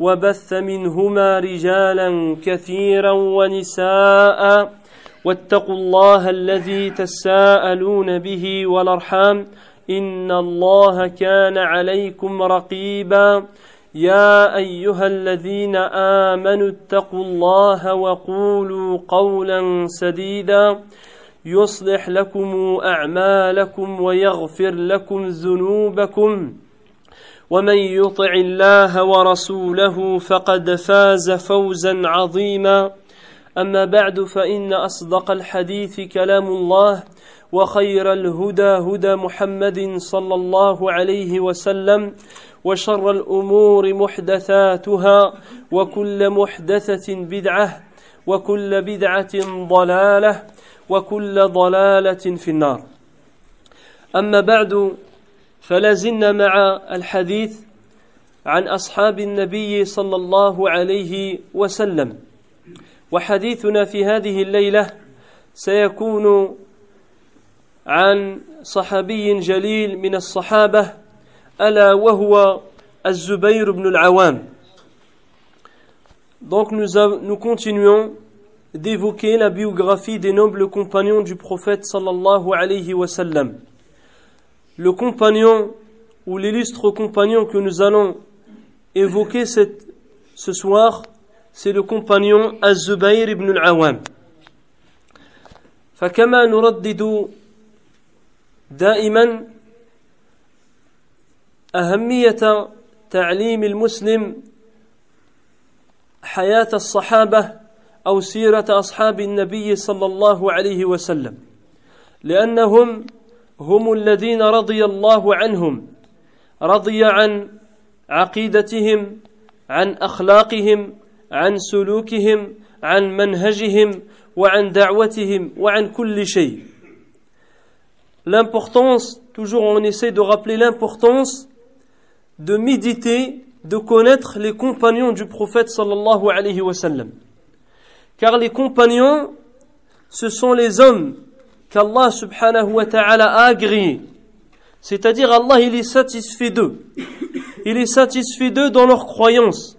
وبث منهما رجالا كثيرا ونساء واتقوا الله الذي تساءلون به والأرحام إن الله كان عليكم رقيبا يا أيها الذين آمنوا اتقوا الله وقولوا قولا سديدا يصلح لكم أعمالكم ويغفر لكم ذنوبكم ومن يطع الله ورسوله فقد فاز فوزا عظيما. أما بعد فإن أصدق الحديث كلام الله وخير الهدى هدى محمد صلى الله عليه وسلم وشر الأمور محدثاتها وكل محدثة بدعة وكل بدعة ضلالة وكل ضلالة في النار. أما بعد فلا زلنا مع الحديث عن أصحاب النبي صلى الله عليه وسلم وحديثنا في هذه الليلة سيكون عن صحابي جليل من الصحابة ألا وهو الزبير بن العوام Donc nous, nous continuons d'évoquer la biographie des nobles compagnons du prophète sallallahu alayhi wa sallam. Le compagnon ou l'illustre compagnon que nous allons évoquer cette, ce soir, c'est le compagnon Az-Zubayr ibn al-Awam. فكما نردد دائما أهمية تعليم المسلم حياة الصحابة أو سيرة أصحاب النبي صلى الله عليه وسلم لأنهم هم الذين رضي الله عنهم رضي عن عقيدتهم عن اخلاقهم عن سلوكهم عن منهجهم وعن دعوتهم وعن كل شيء l'importance toujours on essaie de rappeler l'importance de méditer de connaître les compagnons du prophète sallallahu alayhi wa sallam car les compagnons ce sont les hommes qu'Allah subhanahu wa ta'ala a agréé. C'est-à-dire Allah il est satisfait d'eux. Il est satisfait d'eux dans leur croyance.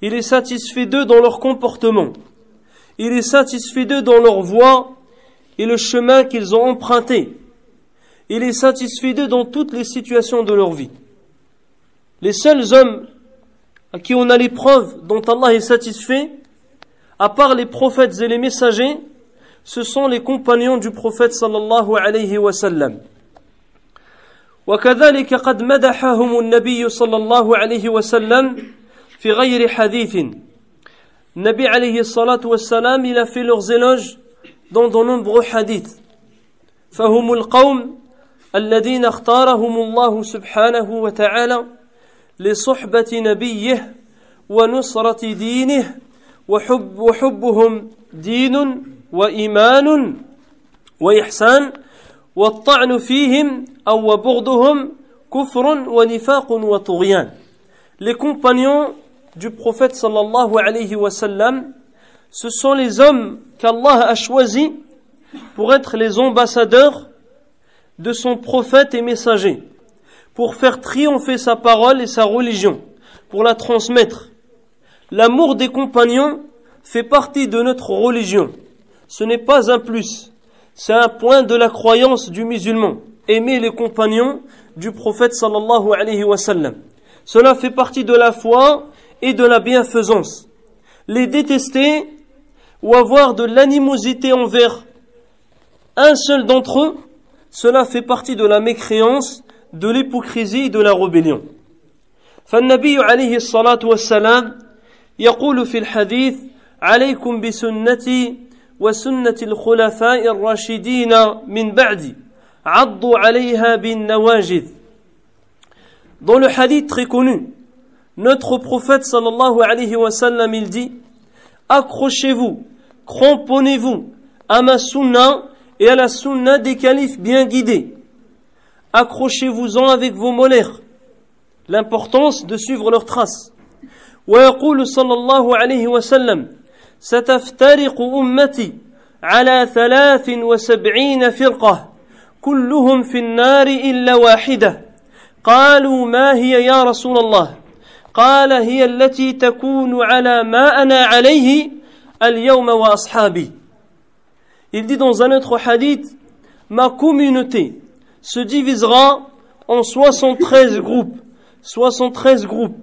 Il est satisfait d'eux dans leur comportement. Il est satisfait d'eux dans leur voie et le chemin qu'ils ont emprunté. Il est satisfait d'eux dans toutes les situations de leur vie. Les seuls hommes à qui on a l'épreuve dont Allah est satisfait, à part les prophètes et les messagers, ce sont les compagnons du prophète sallallahu alayhi wa sallam. وكذلك قد مدحهم النبي صلى الله عليه وسلم في غير حديث النبي عليه الصلاة والسلام il a fait leurs éloges hadiths فهم القوم الذين اختارهم الله سبحانه وتعالى لصحبة نبيه ونصرة دينه وحب وحبهم دين وإيمان وإحسان والطعن فيهم أو بغضهم كفر ونفاق وطغيان Les compagnons du prophète sallallahu alayhi wa sallam, ce sont les hommes qu'Allah a choisis pour être les ambassadeurs de son prophète et messager, pour faire triompher sa parole et sa religion, pour la transmettre. L'amour des compagnons fait partie de notre religion. ce n'est pas un plus, c'est un point de la croyance du musulman. Aimer les compagnons du prophète sallallahu alayhi wa sallam. Cela fait partie de la foi et de la bienfaisance. Les détester ou avoir de l'animosité envers un seul d'entre eux, cela fait partie de la mécréance, de l'hypocrisie et de la rébellion. فالنبي عليه الصلاة والسلام يقول في الحديث عليكم بسنتي وسنة الخلفاء الراشدين من بعدي عضوا عليها بالنواجذ Dans le hadith très connu, notre prophète sallallahu alayhi wa sallam il dit Accrochez-vous, cramponnez-vous à ma sunna et à la sunna des califes bien guidés. Accrochez-vous-en avec vos molaires. L'importance de suivre leurs traces. ويقول صلى الله عليه وسلم ستفترق أمتي على ثلاث وسبعين فرقة كلهم في النار إلا واحدة قالوا ما هي يا رسول الله قال هي التي تكون على ما أنا عليه اليوم وأصحابي Il dit dans un autre hadith, ma communauté se divisera en 73 groupes. 73 groupes.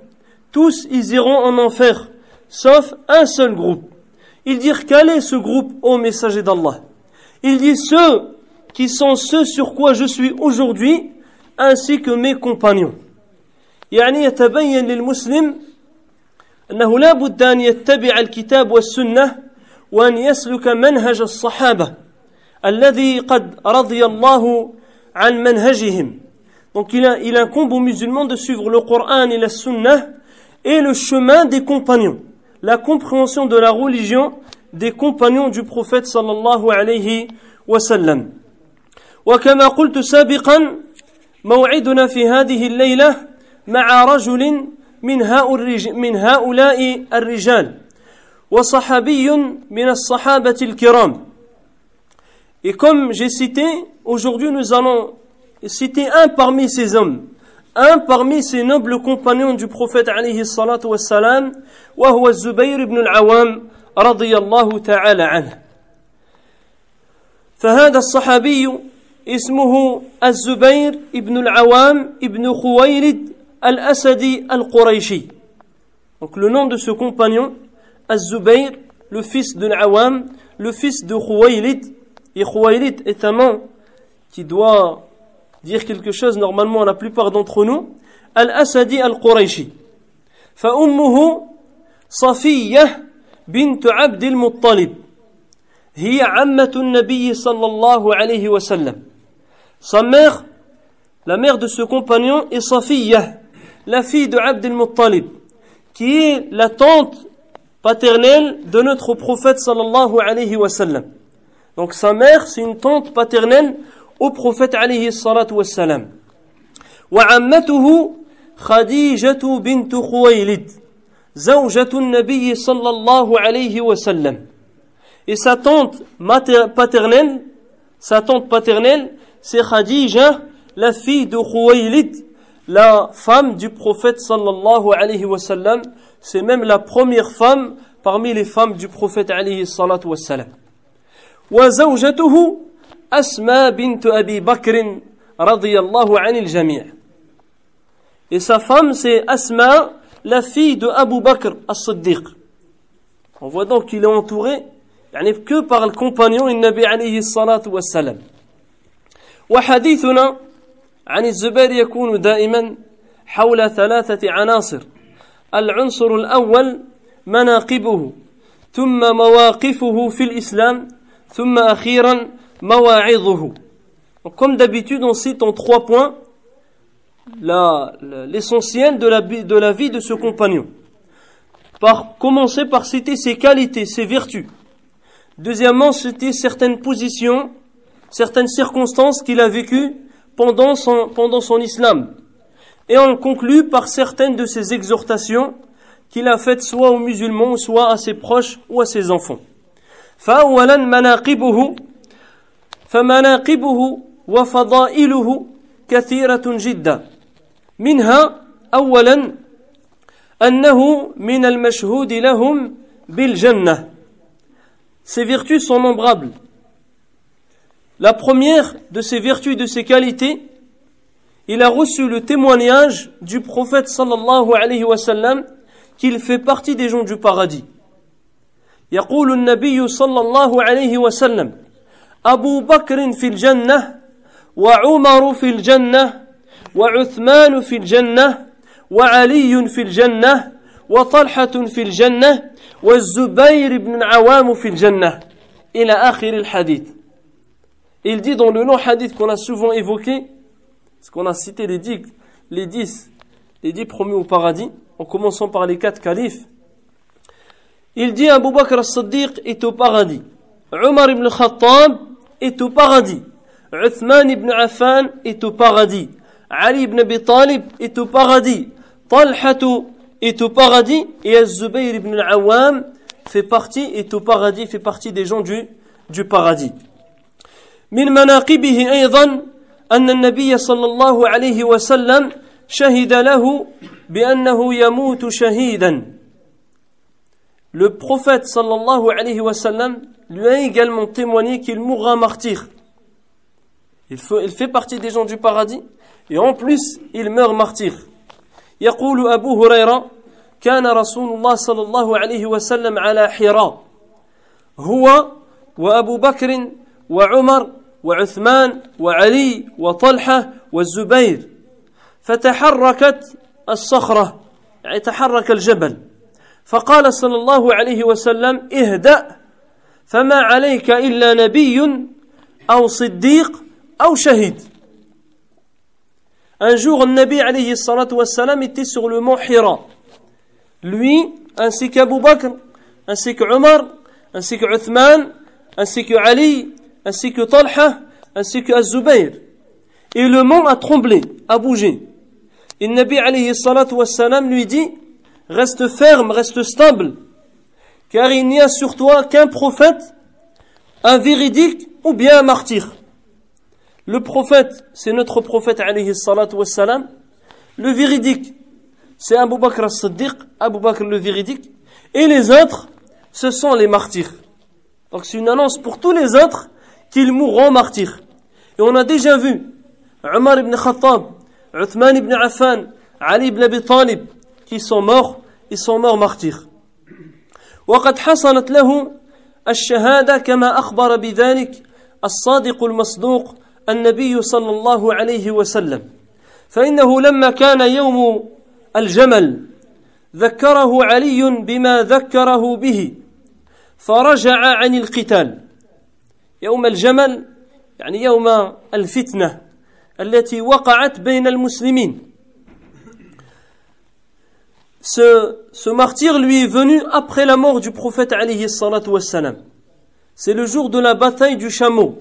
Tous ils iront en enfer, sauf un seul groupe. Ils dirent quel est ce groupe, ô messager d'Allah Il dit ceux qui sont ceux sur quoi je suis aujourd'hui, ainsi que mes compagnons. يعني يتبين للمسلم أنه لا بد أن يتبع الكتاب والسنة وأن يسلك منهج الصحابة الذي قد رضي الله عن منهجهم Donc il, a, il incombe aux musulmans de suivre le Coran et la Sunna et le chemin des compagnons, la compréhension de la religion des compagnons du prophète sallallahu alayhi wa sallam. وكما قلت سابقا موعدنا في هذه الليلة مع رجل من هؤلاء من هؤلاء الرجال وصحابي من الصحابة الكرام Et comme j'ai cité, aujourd'hui nous allons citer un parmi ces hommes, un parmi ces nobles compagnons du prophète alayhi salatu wassalam, الزبير بن العوام رضي الله تعالى عنه. فهذا الصحابي اسمه الزبير بن العوام بن خويلد الأسدي القريشي. Donc le nom de ce compagnon, Az-Zubayr, le fils de l'Awam, le fils de Khuwaylid, et Khuwaylid est un nom qui doit dire quelque chose normalement à la plupart d'entre nous, Al-Asadi Al-Qurayshi. فأمه صفية بنت عبد المطلب هي عمة النبي صلى الله عليه وسلم Sa mère, la mère de ce compagnon, est Safiya, la fille de Abd al-Muttalib, qui est la tante paternelle de notre prophète sallallahu alayhi wa sallam. Donc sa mère, c'est une tante paternelle au prophète salatu wa sallam. وعمته خديجة بنت خويلد زوجة النبي صلى الله عليه وسلم et sa tante paternelle sa tante paternelle c'est Khadija la fille de Khuwaylid la femme du prophète sallallahu alayhi wa sallam c'est même la première femme parmi les femmes du prophète salatu wa sallam وزوجته أسماء بنت أبي بكر رضي الله عن الجميع Et sa femme, c'est Asma, la fille de Abu Bakr as-Siddiq. On voit donc qu'il est entouré يعني que par le compagnon النبي عليه الصلاة والسلام. وحديثنا عن الزبير يكون دائما حول ثلاثة عناصر. العنصر الأول مناقبه ثم مواقفه في الإسلام ثم أخيرا comme d'habitude, on cite en trois points l'essentiel de la, de la vie de ce compagnon. Par commencer par citer ses qualités, ses vertus. Deuxièmement, citer certaines positions, certaines circonstances qu'il a vécues pendant son, pendant son islam. Et on conclut par certaines de ses exhortations qu'il a faites soit aux musulmans, soit à ses proches ou à ses enfants. فأولا مناقبه فمناقبه وفضائله كثيرة جدا منها أولا أنه من المشهود لهم بالجنة Ses vertus sont nombrables. La première de ses vertus et de ses qualités, il a reçu le témoignage du prophète sallallahu alayhi wa sallam qu'il fait partie des gens du paradis. يقول النبي صلى الله عليه وسلم أبو بكر في الجنة وعمر في الجنة وعثمان في الجنة وعلي في الجنة وطلحة في الجنة والزبير بن عوام في الجنة إلى آخر الحديث Il dit dans le long hadith qu'on a souvent évoqué, parce qu'on a cité les dix, les dix, les dix premiers au paradis, en commençant par les quatre califes, il dit Abu Bakr as-Siddiq est au paradis, Omar ibn Khattab est au paradis, Uthman ibn Affan est au paradis, Ali ibn Abi Talib est au paradis, Talhatu est au paradis, et Az-Zubayr ibn al-Awwam fait partie, est au paradis, fait partie des gens du, du paradis. من مناقبه أيضا أن النبي صلى الله عليه وسلم شهد له بأنه يموت شهيدا Le prophète sallallahu alayhi wa sallam lui a également témoigné qu'il mourra martyr. Il fait, il fait partie des gens du paradis et en plus il meurt martyr. يقول أبو هريرة كان رسول الله صلى الله عليه وسلم على حراء هو وأبو بكر وعمر وعثمان وعلي وطلحة والزبير فتحركت الصخرة يعني تحرك الجبل فقال صلى الله عليه وسلم اهدأ فما عليك إلا نبي أو صديق أو شهيد Un jour, le Nabi alayhi salatu wassalam était sur le mont Hira. Lui, ainsi qu'Abu Bakr, ainsi qu'Omar, ainsi qu'Uthman, ainsi qu'Ali, ainsi que Talha, ainsi que Az-Zubayr. Et le mont a tremblé, a bougé. Et le Nabi alayhi salatu wassalam lui dit, reste ferme, reste stable, car il n'y a sur toi qu'un prophète, un véridique ou bien un martyr. Le prophète, c'est notre prophète alayhi salatu wassalam. Le véridique, c'est Abu Bakr as-Siddiq, Abu Bakr le véridique. Et les autres, ce sont les martyrs. Donc c'est une annonce pour tous les autres qu'ils mourront martyrs. Et on a déjà vu Omar ibn Khattab, Uthman ibn Affan, Ali ibn Abi Talib, qui sont morts, ils sont morts martyrs. وقد حصلت له الشهادة كما أخبر بذلك الصادق المصدوق النبي صلى الله عليه وسلم. فإنه لما كان يوم الجمل ذكره علي بما ذكره به فرجع عن القتال. يوم الجمل يعني يوم الفتنة التي وقعت بين المسلمين. Ce, ce martyr lui est venu après la mort du prophète alayhi. C'est le jour de la bataille du chameau.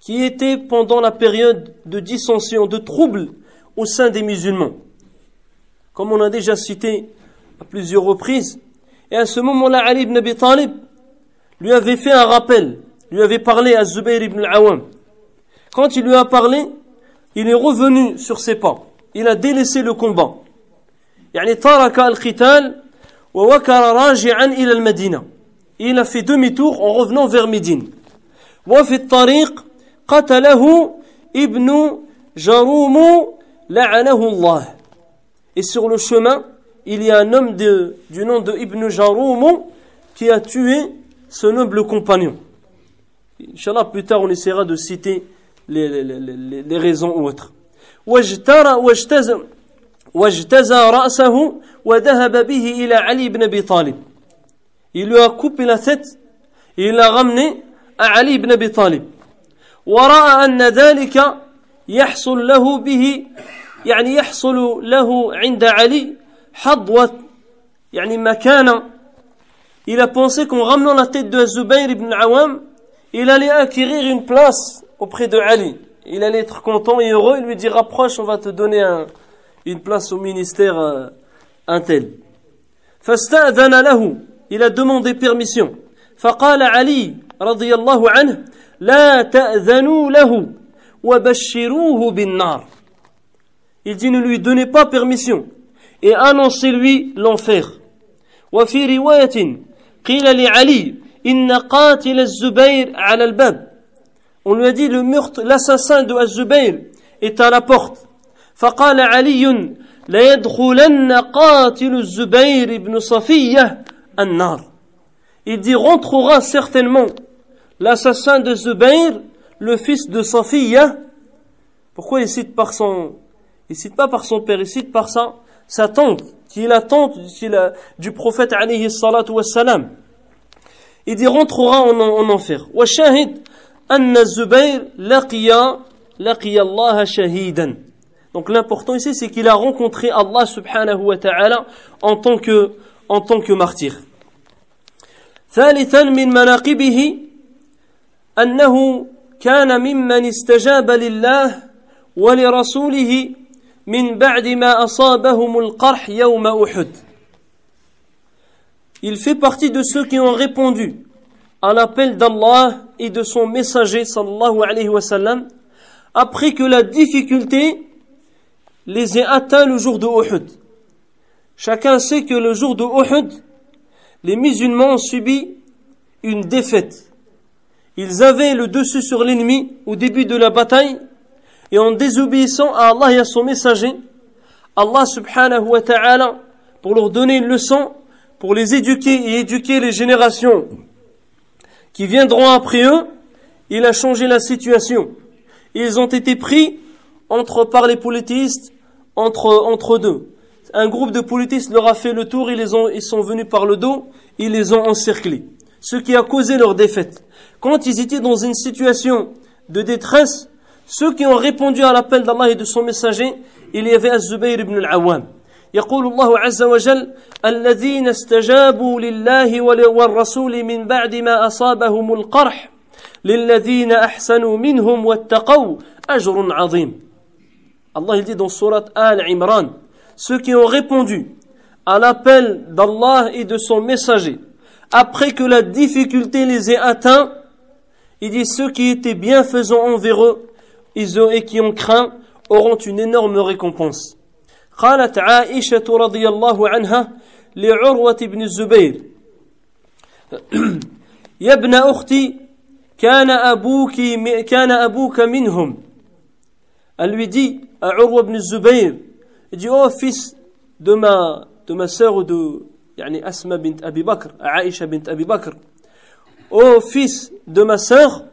qui était pendant la période de dissension, de troubles au sein des musulmans. Comme on a déjà cité à plusieurs reprises. Et à ce moment-là, Ali ibn Abi Talib lui avait fait un rappel, lui avait parlé à Zubayr ibn al-Awam. Quand il lui a parlé, il est revenu sur ses pas. Il a délaissé le combat يعني ترك القتال ووكر راجعا إلى المدينة. Il a fait demi-tour en revenant vers Médine. وفي الطريق قتله ابن جروم لعنه الله Et sur le chemin, il y a un homme de, du nom de Ibn Jaroum qui a tué ce noble compagnon. Inch'Allah, plus tard, on essaiera de citer les, les, les, les raisons autres. واجتزى رأسه وذهب به إلى علي بن أبي طالب. Il lui a coupé la tête et il l'a ramené à Ali ibn Abi Talib. ورأى أن ذلك يحصل له به يعني يحصل له عند علي حظوة يعني مكانة Il a pensé qu'en ramenant la tête de Zubayr ibn Awam, il allait acquérir une place auprès de Ali. Il allait être content et heureux. Il lui dit rapproche, on va te donner un, une place au ministère euh, un tel. فاستأذن له. Il a demandé permission. فقال علي رضي الله عنه لا تأذنوا له وبشروه بالنار. Il dit ne lui donnez pas permission et annoncez-lui l'enfer. وفي رواية قيل لعلي إن قاتل الزبير على الباب. On lui a dit le meurtre, l'assassin de Az-Zubayr est à la porte. فقال علي ليدخلن قاتل الزبير بن صفية النار. il dit rentrera certainement l'assassin de Zubayr, le fils de Safiya. Pourquoi il cite par son, il cite pas par son père, il cite par sa, sa tante, qui est la tante du prophète alayhi salatu wassalam. Il dit rentrera en, en enfer. وشاهد أن الزبير لقي لقي الله شهيدا. Donc l'important ici c'est qu'il a rencontré Allah subhanahu wa ta'ala en tant que en tant que martyr. ثالثا من مناقبه أنه كان ممن استجاب لله ولرسوله من بعد ما أصابهم القرح يوم أحد Il fait partie de ceux qui ont répondu à l'appel d'Allah et de son messager sallallahu alayhi wa sallam après que la difficulté les ait atteints le jour de Uhud. Chacun sait que le jour de Uhud, les musulmans ont subi une défaite. Ils avaient le dessus sur l'ennemi au début de la bataille et en désobéissant à Allah et à son messager, Allah subhanahu wa ta'ala, pour leur donner une leçon, pour les éduquer et éduquer les générations qui viendront après eux, il a changé la situation. Ils ont été pris entre, par les politistes, entre, entre deux. Un groupe de politistes leur a fait le tour, ils, les ont, ils sont venus par le dos, ils les ont encerclés. Ce qui a causé leur défaite. Quand ils étaient dans une situation de détresse, ceux qui ont répondu à l'appel d'Allah et de son messager, il y avait Az-Zubayr ibn al-Awwam. يقول الله عز وجل الذين استجابوا لله والرسول من بعد ما أصابهم القرح للذين أحسنوا منهم واتقوا أجر عظيم Allah il dit dans surat Al-Imran ceux qui ont répondu à l'appel d'Allah et de son messager après que la difficulté les ait atteints il dit ceux qui étaient bienfaisants envers eux et qui ont craint auront une énorme récompense قالت عائشة رضي الله عنها لعروة بن الزبير يا ابن أختي كان أبوك كان أبوك منهم Elle lui dit à Urwa ibn Zubayr, il dit, oh fils de ma, de ma sœur ou de يعني Asma bint Abi Bakr, Aïcha bint Abi Bakr, oh fils de ma sœur,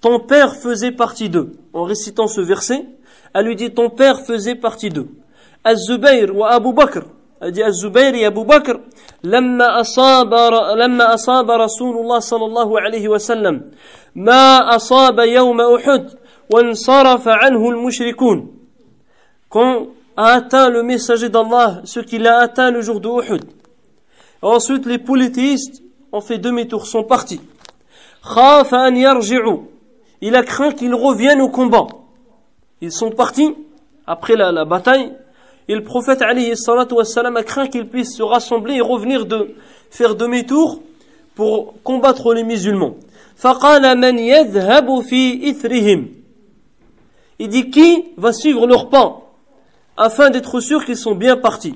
ton père faisait partie d'eux. En récitant ce verset, elle lui dit, ton père faisait partie d'eux. الزبير وأبو بكر أجي الزبير يا أبو بكر لما أصاب لما أصاب رسول الله صلى الله عليه وسلم ما أصاب يوم أحد وانصرف عنه المشركون qu'ont atteint le messager d'Allah, ce qu'il a atteint le jour de Uhud. Ensuite, les polythéistes ont fait demi-tour, sont partis. Il a craint qu'ils reviennent au combat. Ils sont partis après la, la bataille. Et le prophète wassalam, a craint qu'ils puissent se rassembler et revenir de faire demi-tour pour combattre les musulmans. Il dit qui va suivre leur pas? Afin d'être sûr qu'ils sont bien partis.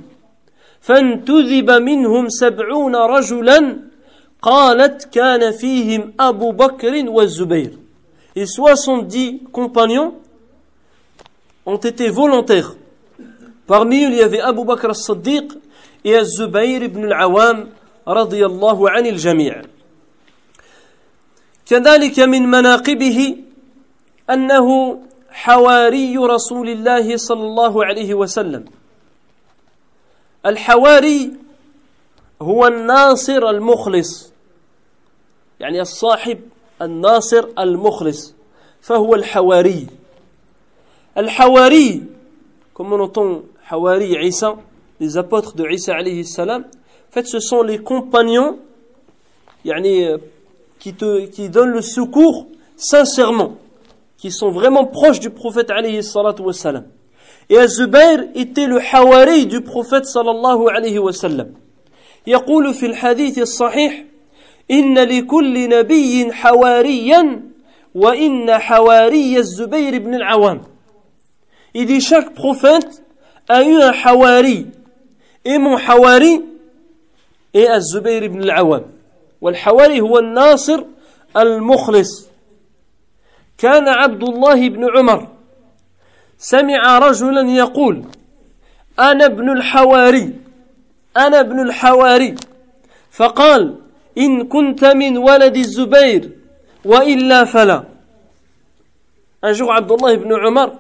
فانتذب منهم سبعون رجلا قالت كان فيهم أبو بكر والزبير Et 70 compagnons ont été volontaires Parmi eux, il y avait Abu Bakr as-Siddiq et Az-Zubayr ibn al-Awam الله عن الجميع كذلك من مناقبه أنه حواري رسول الله صلى الله عليه وسلم. الحواري هو الناصر المخلص يعني الصاحب الناصر المخلص فهو الحواري. الحواري كما نطن حواري عيسى les apôtres de Isa alayhi salam en fait ce sont les compagnons يعني qui, te, qui donnent le secours sincèrement. Qui sont vraiment proches du prophète alayhi salatu wassalam. Et Az-Zubair était le Hawari du prophète sallallahu alayhi wa sallam. يقول في الحديث الصحيح إن لكل نبي حواريا وإن حواري الزبير بن العوام Il dit chaque prophète a eu un hawari. Et mon hawari est Az-Zubayr ibn al-Awam. والحواري هو الناصر المخلص كان عبد الله بن عمر سمع رجلا يقول أنا ابن الحواري أنا ابن الحواري فقال إن كنت من ولد الزبير وإلا فلا Un jour, Abdullah ibn Omar,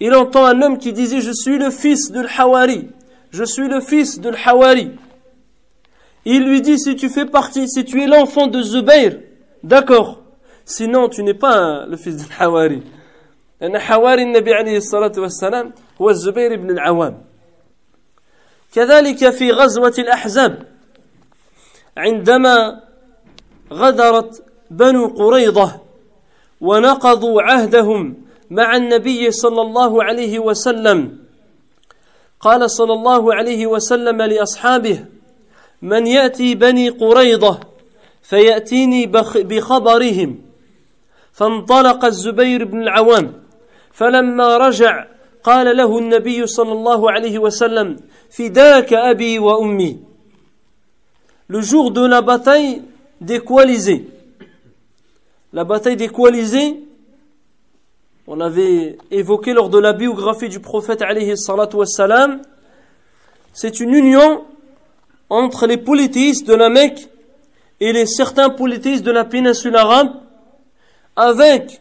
il entend un homme qui disait Je suis le fils de l'Hawari. Je suis le fils de l'Hawari. Il lui dit Si tu fais partie, si tu es l'enfant de Zubayr, d'accord. Sinon, tu n'es pas le fils de l'Hawari. لأن حواري النبي عليه الصلاة والسلام هو الزبير بن العوام كذلك في غزوة الأحزاب عندما غدرت بنو قريضة ونقضوا عهدهم مع النبي صلى الله عليه وسلم قال صلى الله عليه وسلم لأصحابه من يأتي بني قريضة فيأتيني بخبرهم فانطلق الزبير بن العوام فلما رجع قال له النبي صلى الله عليه وسلم فداك أبي وأمي le jour de la bataille des coalisés. La bataille des coalisés, on avait évoqué lors de la biographie du prophète alayhi salatu wassalam, c'est une union entre les polythéistes de la Mecque et les certains polythéistes de la péninsule arabe avec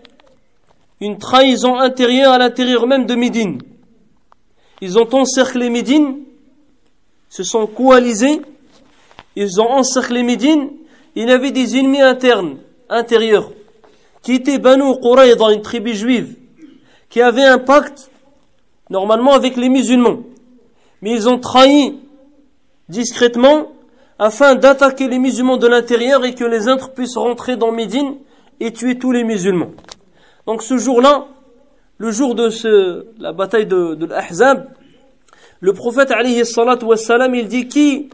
une trahison intérieure à l'intérieur même de Médine. Ils ont encerclé Médine, se sont coalisés ils ont encerclé Médine, il y avait des ennemis internes, intérieurs, qui étaient Banu dans une tribu juive, qui avait un pacte, normalement, avec les musulmans. Mais ils ont trahi discrètement afin d'attaquer les musulmans de l'intérieur et que les autres puissent rentrer dans Médine et tuer tous les musulmans. Donc ce jour-là, le jour de ce, la bataille de, de l'Ahzab, le prophète alayhi salatu wassalam, il dit qui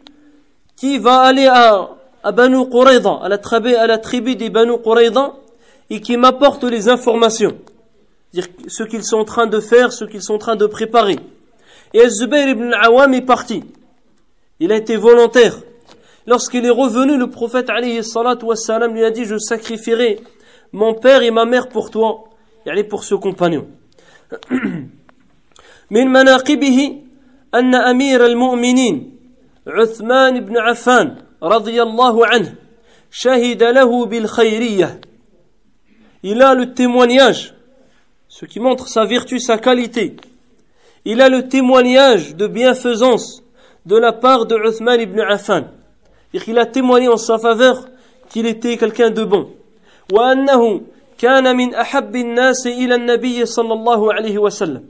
qui va aller à, à Banu Qurayda, à la, tribu, à la tribu des Banu Qurayda, et qui m'apporte les informations. Dire ce qu'ils sont en train de faire, ce qu'ils sont en train de préparer. Et Zubayr ibn Awam est parti. Il a été volontaire. Lorsqu'il est revenu, le prophète alayhi salatu wassalam, lui a dit, je sacrifierai mon père et ma mère pour toi, et aller pour ce compagnon. من مناقبه أن أمير المؤمنين عثمان بن عفان رضي الله عنه شهد له بالخيرية Il a le témoignage, ce qui montre sa vertu, sa qualité. Il a le témoignage de bienfaisance de la part de Uthman ibn Affan. Il a témoigné en sa faveur qu'il était quelqu'un de bon. وأنه كان من أحب الناس إلى النبي صلى الله عليه وسلم.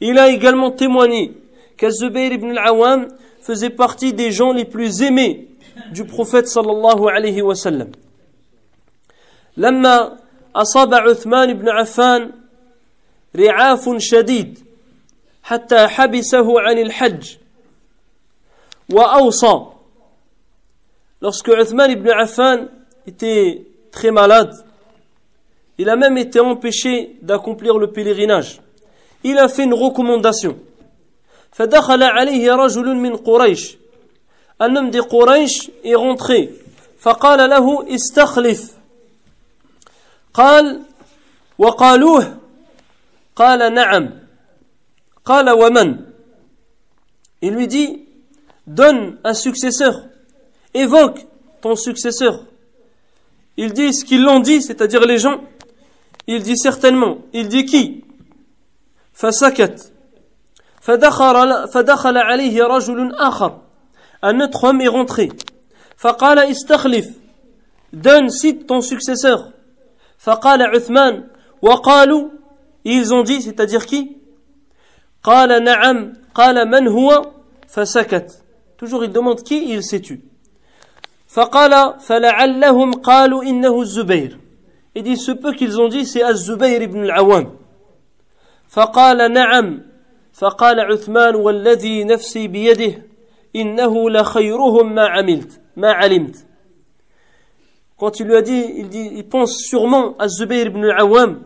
Il a également témoigné qu'Azubayr ibn al-Awam faisait partie des gens les plus aimés du prophète sallallahu alayhi wa sallam. لما أصاب عثمان بن عفان رعاف شديد حتى حبسه عن الحج وأوصى lorsque Uthman ibn Affan était très malade il a même été empêché d'accomplir le pèlerinage il a fait une recommandation فدخل عليه رجل من قريش un homme des Quraysh est rentré فقال له استخلف قال وقالوه قال نعم قال ومن il lui dit donne un successeur évoque ton successeur il dit ce qu'ils l'ont dit c'est-à-dire les gens il dit certainement il dit qui فسكت فدخل, فدخل عليه رجل آخر un autre homme est rentré فقال استخلف donne cite ton successeur فقال عثمان وقالوا ils ont dit c'est-à-dire qui قال نعم قال من هو فسكت toujours il demande qui il s'est tu فقال فلعلهم قالوا إنه الزبير il dit ce peu qu'ils ont dit c'est الزبير ibn al-Awwam فقال نعم فقال عثمان والذي نفسي بيده إنه لخيرهم ما عملت ما علمت Quand il lui a dit, il, dit, il pense sûrement à Zubayr ibn al-Awwam.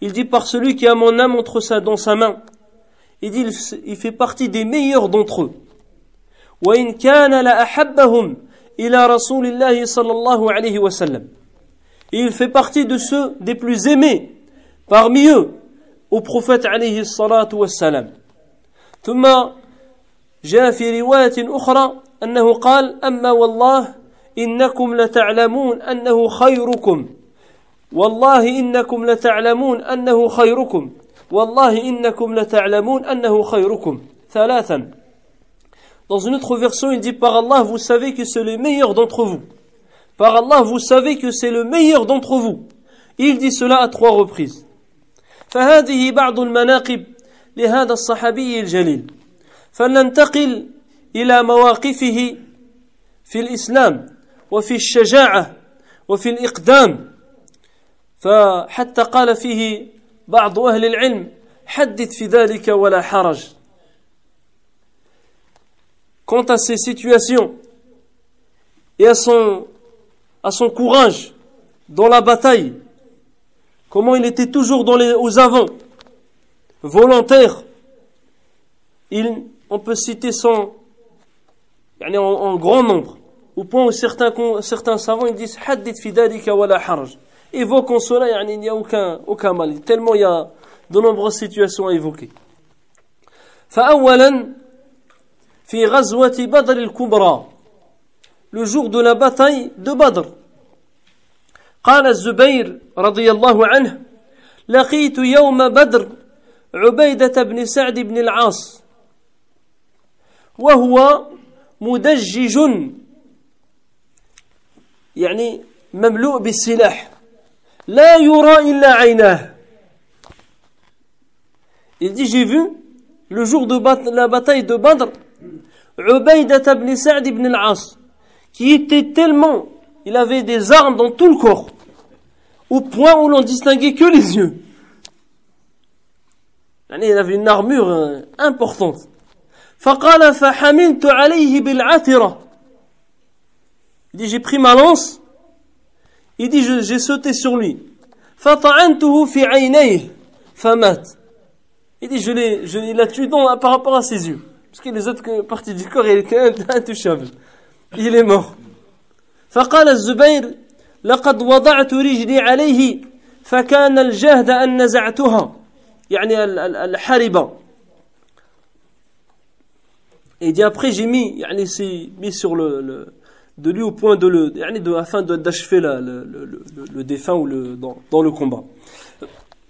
Il dit par celui qui a mon âme entre sa, dans sa main. Il dit, il, il fait partie des meilleurs d'entre eux. وإن كان لأحبهم إلى رسول الله صلى الله عليه وسلم. Et il fait partie de ceux des plus aimés parmi eux au prophète عليه الصلاة والسلام ثم جاء في رواية أخرى أنه قال أما والله إنكم لتعلمون أنه خيركم والله إنكم لتعلمون أنه خيركم والله إنكم لتعلمون أنه خيركم ثلاثا Dans une autre version, il dit Par Allah, vous savez que c'est le meilleur d'entre vous. Par Allah, vous savez que c'est le meilleur d'entre vous. Il dit cela à trois reprises. فهذه بعض المناقب لهذا الصحابي الجليل فلننتقل إلى مواقفه في الإسلام وفي الشجاعة وفي الإقدام فحتى قال فيه بعض أهل العلم حدث في ذلك ولا حرج quant à ces situations et à son, à son courage dans la bataille, comment il était toujours dans les, aux avant, volontaire, il, on peut citer son, en, en grand nombre, au point où certains, certains savants ils disent Hadith fidalika wala haraj. Évoquons cela, il n'y a aucun, aucun mal, tellement il y a de nombreuses situations à évoquer. فأولا في غزوة بدر الكبرى. Le jour de la bataille de Badr. قال الزبير رضي الله عنه لقيت يوم بدر عبيدة بن سعد بن العاص وهو مدجج يعني مملوء بالسلاح لا يرى إلا عيناه. Il dit j'ai vu le jour de la bataille de Badr Ubaydat ibn Sa'd ibn al-As, qui était tellement, il avait des armes dans tout le corps, au point où l'on distinguait que les yeux. Il avait une armure euh, importante. فقال فحملت عليه بالعثرة Il dit j'ai pris ma lance il dit j'ai sauté sur lui فطعنته في عينيه فمات il dit je l'ai je l'ai tué par rapport à ses yeux parce que les autres parties du corps, il était intouchable. Il est mort. فقال الزبير لقد وضعت رجلي عليه فكان الجهد أن نزعتها يعني الحربة et dit après j'ai mis يعني c'est mis sur le, le de lui au point de le يعني de afin d'achever le, le, le, le défunt ou le dans, dans le combat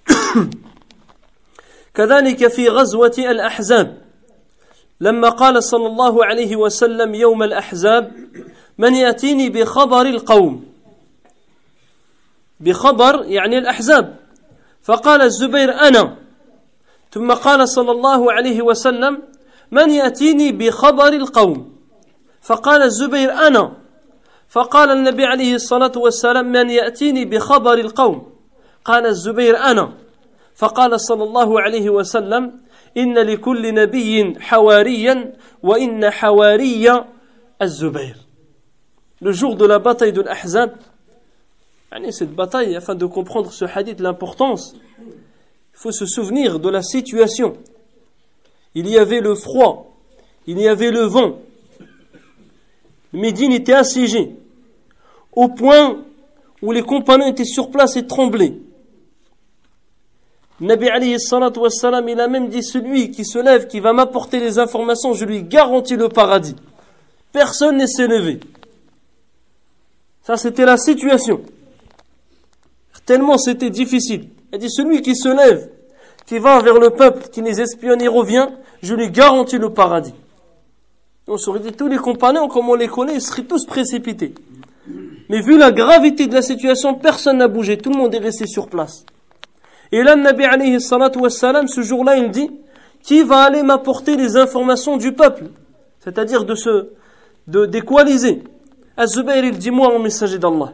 كذلك في غزوة الأحزاب لما قال صلى الله عليه وسلم يوم الأحزاب من يأتيني بخبر القوم؟ بخبر يعني الأحزاب. فقال الزبير أنا. ثم قال صلى الله عليه وسلم من يأتيني بخبر القوم؟ فقال الزبير أنا. فقال النبي عليه الصلاة والسلام من يأتيني بخبر القوم؟ قال الزبير أنا. فقال صلى الله عليه وسلم إن لكل نبي حواريا وإن حواري الزبير Le jour de la bataille de l'Ahzab, cette bataille, afin de comprendre ce hadith, l'importance, il faut se souvenir de la situation. Il y avait le froid, il y avait le vent. Médine était assiégée, au point où les compagnons étaient sur place et tremblaient. Nabi alayhi salatu wassalam, il a même dit celui qui se lève, qui va m'apporter les informations, je lui garantis le paradis. Personne ne s'est levé. Ça, c'était la situation. Tellement c'était difficile. Il dit celui qui se lève, qui va vers le peuple, qui les espionne et revient, je lui garantis le paradis. On se dit tous les compagnons, comme on les connaît, ils seraient tous précipités. Mais vu la gravité de la situation, personne n'a bougé, tout le monde est resté sur place. Et là, Nabi alayhi salatu wassalam, ce jour-là, il dit, qui va aller m'apporter les informations du peuple? C'est-à-dire de se, de d'équaliser. Az-Zubayr, il dit, moi, mon messager d'Allah.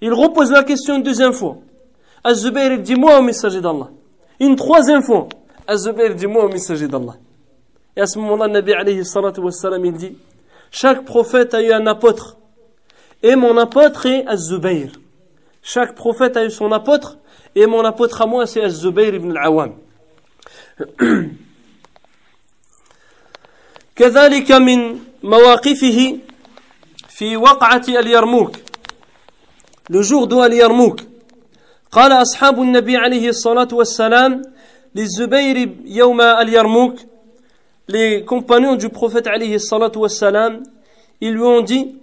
Il repose la question une deuxième fois. Az-Zubayr, il dit, moi, mon messager d'Allah. Une troisième fois. Az-Zubayr, dit, moi, mon messager d'Allah. Et à ce moment-là, Nabi alayhi salatu wassalam, il dit, chaque prophète a eu un apôtre. Et mon apôtre est Az-Zubayr. Chaque prophète a eu son apôtre. Et mon apôtre à moi, c'est Az-Zubayr ibn al-Awam. كذلك من مواقفه في وقعة اليرموك le jour de اليرموك قال أصحاب النبي عليه الصلاة والسلام للزبير يوم اليرموك les compagnons du prophète عليه الصلاة والسلام ils lui ont dit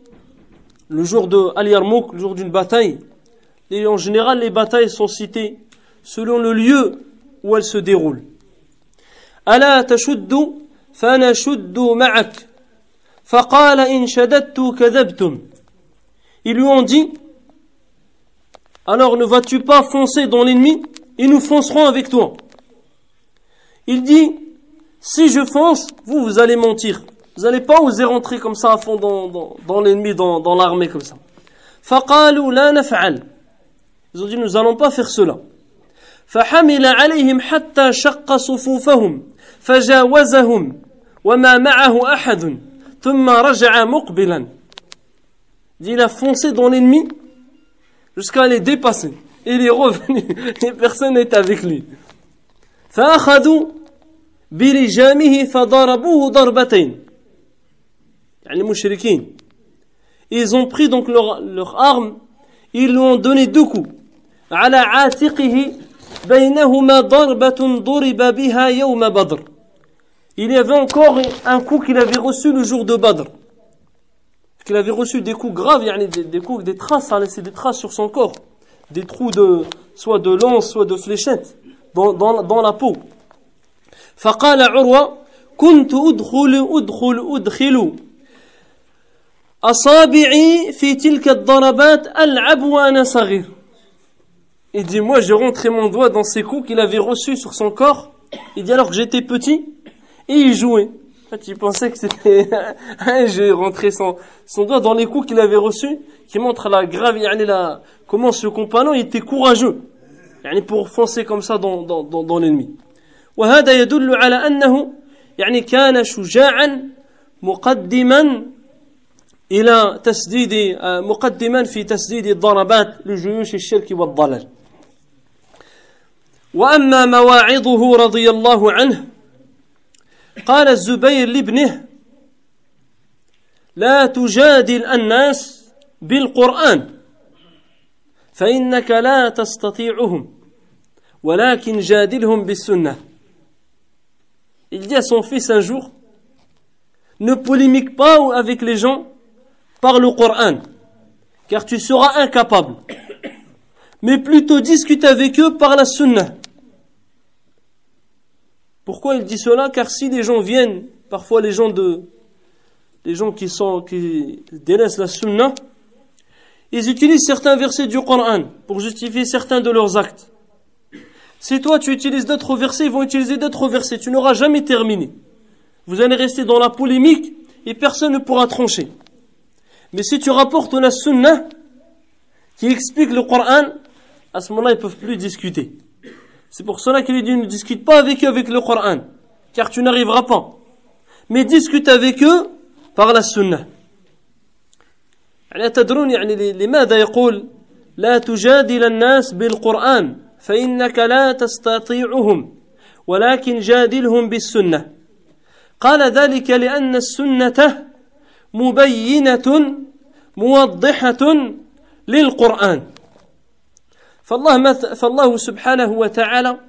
le jour de Al Yarmouk, le jour d'une bataille, et en général les batailles sont citées selon le lieu où elles se déroulent. ألا تشد فنشد معك فقال إن شددت كذبتم Ils lui ont dit Alors ne vas-tu pas foncer dans l'ennemi et nous foncerons avec toi Il dit Si je fonce, vous, vous allez mentir. Vous n'allez pas oser rentrer comme ça à fond dans, dans, dans l'ennemi, dans, dans l'armée comme ça. فقالوا لا نفعل Ils ont dit nous allons pas faire cela. فحمل عليهم حتى شق صفوفهم فجاوزهم وما معه أحد ثم رجع مقبلا Il a foncé dans l'ennemi jusqu'à les dépasser. Il est revenu et personne n'est avec lui. فأخذوا بلجامه فضربوه ضربتين يعني مشركين Ils ont pris donc leur, leur arme, ils lui ont donné deux coups. على عاتقه بينهما ضربة ضرب بها يوم بدر il y avait encore un coup qu'il avait reçu le jour de Badr. Qu'il avait reçu des coups graves, des, des coups, des traces, ça a laissé des traces sur son corps. Des trous de, soit de lance, soit de fléchette, dans, dans, dans la peau. فقال عروة كنت أدخل أدخل أدخل أصابعي في تلك الضربات ألعب وأنا صغير. Il dit, moi, j'ai rentré mon doigt dans ces coups qu'il avait reçus sur son corps. Il dit, alors que j'étais petit, et il jouait. En fait, il pensait que c'était un jeu, rentrer son, son doigt dans les coups qu'il avait reçus, qui montre la grave, la, comment ce compagnon était courageux, pour foncer comme ça dans, dans, dans, dans l'ennemi. وهذا يدل على أنه يعني كان شجاعا مقدما إلى تسديد مقدما في تسديد الضربات لجيوش الشرك والضلال وأما مواعظه رضي الله عنه قال الزبير لابنه لا تجادل الناس بالقرآن فإنك لا تستطيعهم ولكن جادلهم بالسنة Il dit à son fils un jour, ne polémique pas avec les gens par le Coran, car tu seras incapable, mais plutôt discute avec eux par la Sunnah. Pourquoi il dit cela? Car si les gens viennent, parfois les gens de, les gens qui sont, qui délaissent la sunna, ils utilisent certains versets du Coran pour justifier certains de leurs actes. Si toi tu utilises d'autres versets, ils vont utiliser d'autres versets. Tu n'auras jamais terminé. Vous allez rester dans la polémique et personne ne pourra trancher. Mais si tu rapportes la sunna qui explique le Coran, à ce moment-là, ils peuvent plus discuter. C'est pour cela qu'il dit ne discute pas avec eux avec le Coran, car tu n'arriveras pas. Mais discute avec eux par la Sunna. يعني تدرون يعني لماذا يقول لا تجادل الناس بالقرآن فإنك لا تستطيعهم ولكن جادلهم بالسنة قال ذلك لأن السنة مبينة موضحة للقرآن فالله, فالله سبحانه وتعالى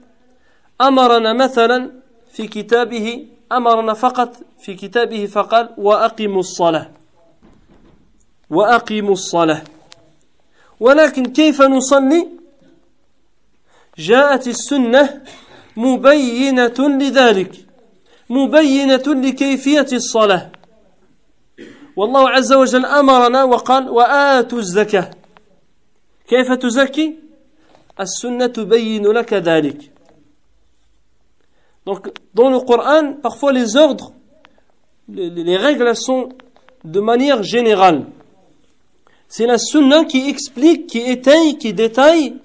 أمرنا مثلا في كتابه أمرنا فقط في كتابه فقال وأقيموا الصلاة. وأقيموا الصلاة. ولكن كيف نصلي؟ جاءت السنة مبينة لذلك. مبينة لكيفية الصلاة. والله عز وجل أمرنا وقال وآتوا الزكاة. كيف تزكي؟ Donc, dans le Coran, parfois les ordres, les, règles sont de manière générale. C'est la sunna qui explique, qui étaye, qui détaille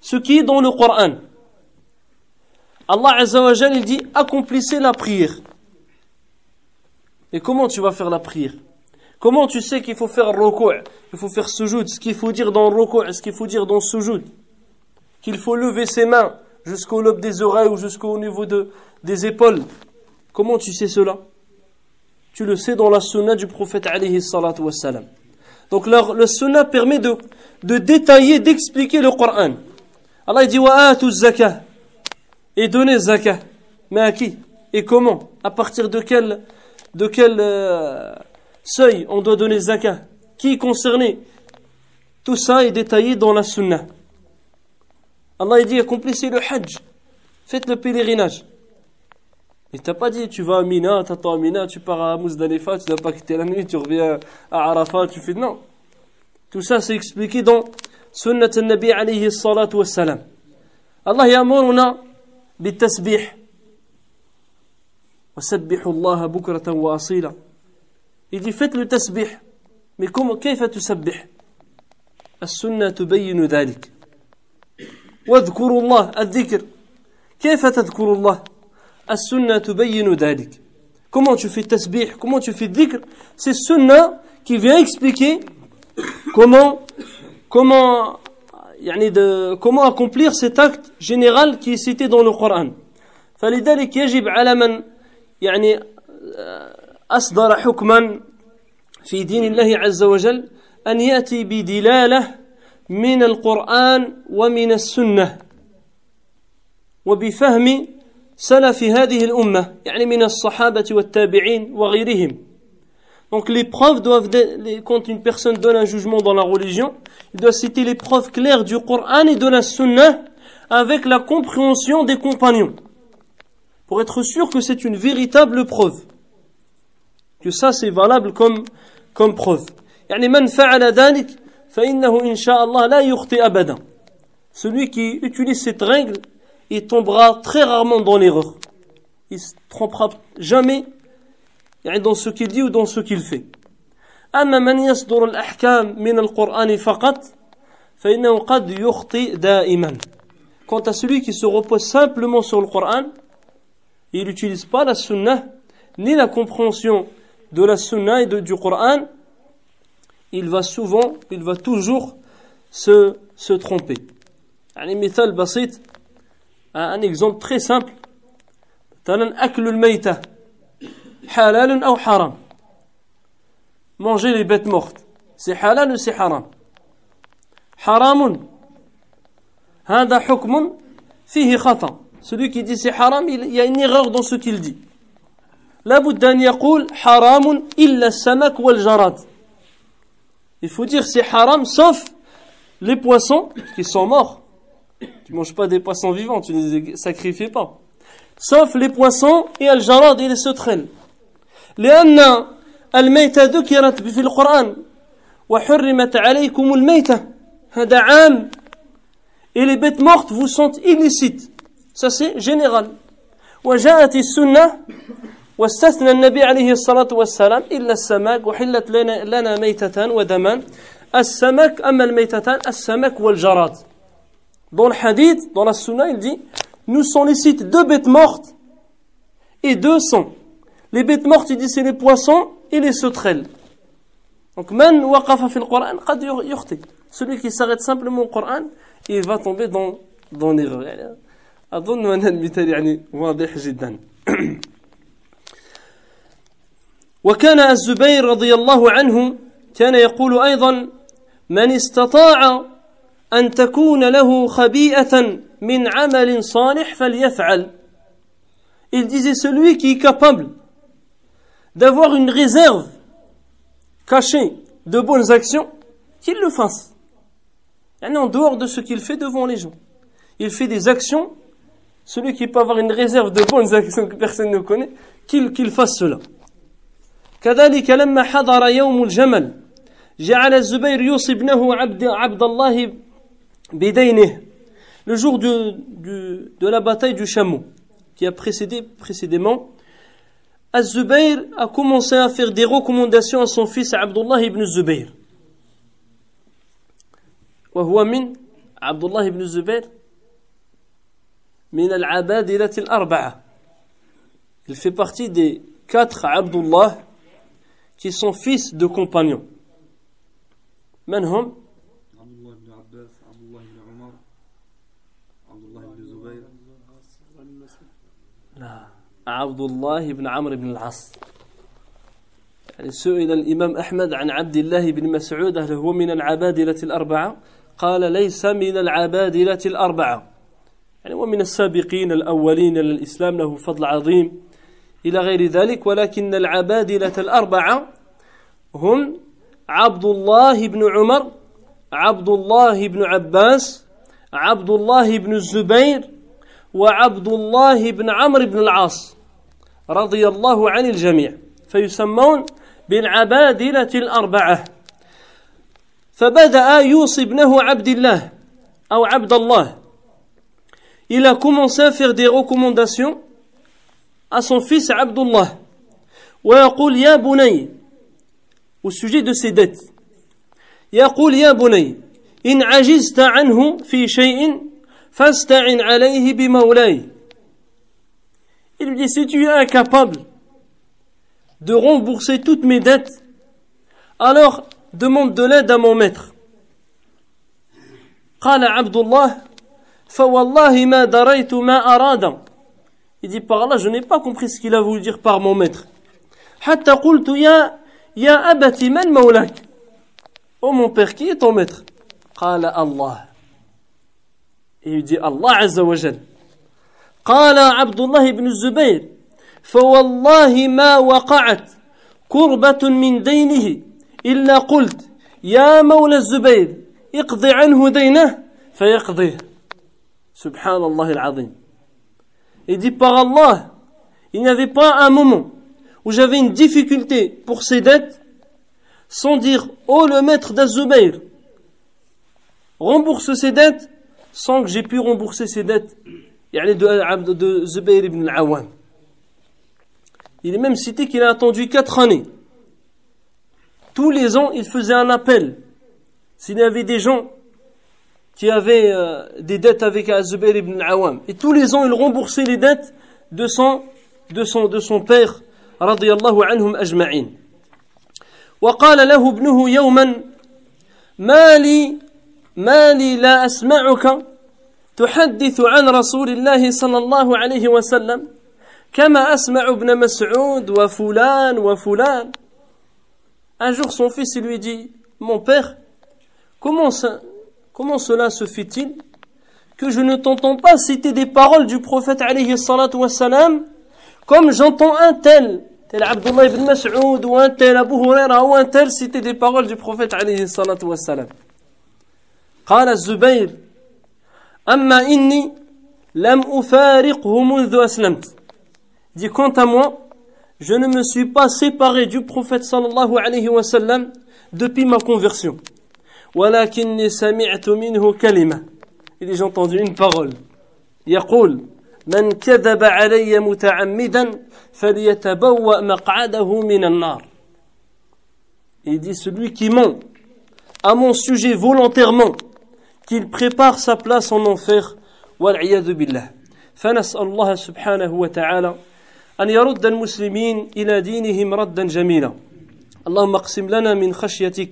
ce qui est dans le Coran. Allah Azza wa il dit accomplissez la prière. Et comment tu vas faire la prière? Comment tu sais qu'il faut faire ruku', il faut faire sujoud, ce qu'il faut dire dans ruku', ce qu'il faut dire dans sujoud qu'il faut lever ses mains jusqu'au lobe des oreilles ou jusqu'au niveau de, des épaules. Comment tu sais cela? Tu le sais dans la sunna du prophète alayhi salatu wassalam. Donc le sunna permet de, de détailler, d'expliquer le Coran. Allah dit wa zakah et donner zakah. Mais à qui? Et comment? À partir de quel, de quel euh, seuil on doit donner zakah? Qui est concerné? Tout ça est détaillé dans la Sunna. Allah dit accomplissez le Hajj, faites le pèlerinage. Il t'a pas dit tu vas à Mina, t'attends à Mina, tu pars à Muzdalifa, tu ne dois pas quitter la nuit, tu reviens à Arafat, tu fais non. Tout ça c'est expliqué dans Sunnat al-Nabi alayhi salatu wassalam. Allah ya'muruna بالتسبيح وسبحوا الله بكرة وأصيلا Il dit faites le tasbih. Mais comment, كيف تسبح؟ السنة تبين ذلك. واذكروا الله الذكر. كيف تذكر الله؟ السنة تبين ذلك. كمان تشوف في التسبيح كمان تشوف في الذكر سي السنة كي في اكسبيكي كمان كمان يعني de, comment accomplir سي تاكت général كي سيتي دون القرآن فلذلك يجب على من يعني آه، أصدر حكما في دين الله عز وجل أن يأتي بدلالة من القرآن ومن السنة وبفهم سلف هذه الأمة يعني من الصحابة والتابعين وغيرهم Donc les preuves doivent, quand une personne donne un jugement dans la religion, il doit citer les preuves claires du Coran et de la Sunna avec la compréhension des compagnons. Pour être sûr que c'est une véritable preuve. que ça c'est valable comme, comme preuve. يعني من فعل ذلك فإنه إن شاء الله لا يخطئ أبدا. Celui qui utilise cette règle, il tombera très rarement dans l'erreur. Il se trompera jamais يعني dans ce qu'il dit ou dans ce qu'il fait. أما من يصدر الأحكام من القرآن فقط فإنه قد يخطئ دائما. Quant à celui qui se repose simplement sur le Coran, il n'utilise pas la sunnah ni la compréhension de la sunna et de, du Coran, il va souvent, il va toujours se, se tromper. Un exemple très simple. Manger les bêtes mortes. C'est halal ou c'est haram? Haramun. Hein, hukmun fihi khata. Celui qui dit c'est haram, il y a une erreur dans ce qu'il dit. La yaqul haramun illa samak wal jarat il faut dire c'est haram sauf les poissons qui sont morts tu manges pas des poissons vivants tu ne les sacrifies pas sauf les poissons et الجراد et les sauterelles لأن الميتة ذكرت في القرآن وحرمت عليكم الميتة هذا عام et les bêtes mortes vous sont illicites ça c'est général وجاءت السنة واستثنى النبي عليه الصلاة والسلام إلا السمك وحلت لنا, لنا ميتة ودما السمك أما الميتتان السمك والجراد. دون الحديث دون السنة يدي نو سون لي سيت دو بيت مورت اي دو سون لي بيت مورت يدي سي لي بواسون اي لي سوتريل دونك من وقف في القران قد يخطي سولي كي ساغيت سامبلومون القران اي فا تومبي دون dans dans l'erreur اظن ان المثال يعني واضح جدا وكان الزبير رضي الله عنه كان يقول أيضا من استطاع أن تكون له خبيئة من عمل صالح فليفعل Il disait celui qui est capable d'avoir une réserve cachée de bonnes actions, qu'il le fasse. En dehors de ce qu'il fait devant les gens. Il fait des actions, celui qui peut avoir une réserve de bonnes actions que personne ne connaît, qu'il qu fasse cela. كذلك لما حضر يوم الجمل جعل الزبير يوصي ابنه عبد, عبد الله بدينه le jour de, de, de la bataille du chameau qui a précédé précédément Az-Zubayr a commencé à faire des recommandations à son fils Abdullah ibn Zubayr وهو من عبد الله بن الزبير من العبادلة الأربعة il fait partie des quatre Abdullah qui sont fils de compagnons. من هم؟ عبد الله بن عباس عبد الله بن عمر عبد الله بن زبير لا عبد الله بن عمرو بن العاص يعني سئل الإمام أحمد عن عبد الله بن مسعود هل هو من العبادلة الأربعة قال ليس من العبادلة الأربعة يعني ومن السابقين الأولين للإسلام له فضل عظيم إلى غير ذلك ولكن العبادلة الأربعة هم عبد الله بن عمر عبد الله بن عباس عبد الله بن الزبير وعبد الله بن عمرو بن العاص رضي الله عن الجميع. فيسمون بالعبادلة الأربعة. فبدأ يوصي ابنه عبد الله أو عبد الله Il a commencé à faire à son fils Abdullah. ويقول يا بني au sujet de ses dettes. يقول يا بني إن عجزت عنه في شيء فاستعن عليه بمولاي. Il lui dit si tu es incapable de rembourser toutes mes dettes, alors demande de l'aide à mon maître. قال عبد الله فوالله ما دريت ما أراد Il dit par là, je n'ai pas compris ce qu'il a voulu dire par mon maître. حتى قلت يا يا أبتي من مولاك Oh mon père, qui est ton maître قال الله Et il dit Allah عز وجل قال عبد الله بن الزبير فوالله ما وقعت كربة من دينه إلا قلت يا مولى الزبير اقض عنه دينه فيقضيه سبحان الله العظيم Il dit par Allah, il n'y avait pas un moment où j'avais une difficulté pour ces dettes sans dire Oh le maître d'Azubair, rembourse ses dettes sans que j'ai pu rembourser ses dettes de, de Zubair ibn al-Awwam. Il est même cité qu'il a attendu quatre années. Tous les ans, il faisait un appel. S'il y avait des gens qui avaient euh, des dettes avec Zubayr ibn al-Awwam, et tous les ans, il remboursait les dettes de son, de son, de son père, radiyallahu anhum ajma'in. وقال له ابنه يوما ما لي ما لي لا أسمعك تحدث عن رسول الله صلى الله عليه وسلم كما أسمع ابن مسعود وفلان وفلان Un jour, son fils lui dit Mon père, comment, ça, comment cela se fait-il que je ne t'entends pas citer des paroles du prophète alayhi salatu wassalam comme j'entends un tel, tel Abdullah ibn Mas'ud ou un tel Abu Huraira ou un tel citer des paroles du prophète alayhi salatu wassalam. قال الزبير أما إني لم أفارقه منذ أسلمت dit quant à moi je ne me suis pas séparé du prophète sallallahu alayhi wa sallam depuis ma conversion ولكني سمعت منه كلمة. Dit j'ai entendu une يقول من كذب علي متعمدا فليتبوأ مقعده من النار. Il dit celui qui ment à mon sujet volontairement qu'il prépare sa place en enfer والعياذ بالله فنسأل الله سبحانه وتعالى أن يرد المسلمين إلى دينهم ردا جميلا. اللهم اقسم لنا من خشيتك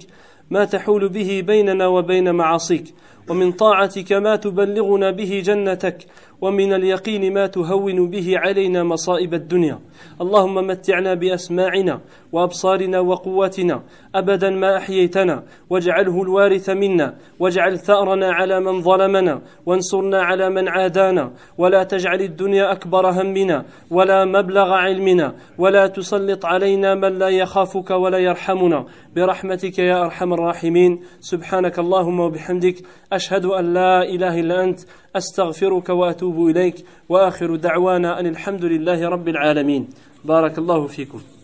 ما تحول به بيننا وبين معاصيك. ومن طاعتك ما تبلغنا به جنتك ومن اليقين ما تهون به علينا مصائب الدنيا. اللهم متعنا بأسماعنا وأبصارنا وقواتنا أبدا ما أحييتنا واجعله الوارث منا واجعل ثأرنا على من ظلمنا وانصرنا على من عادانا. ولا تجعل الدنيا أكبر همنا ولا مبلغ علمنا. ولا تسلط علينا من لا يخافك ولا يرحمنا. برحمتك يا أرحم الراحمين. سبحانك اللهم وبحمدك أشهد أن لا إله إلا أنت أستغفرك وأتوب إليك وآخر دعوانا أن الحمد لله رب العالمين. بارك الله فيكم.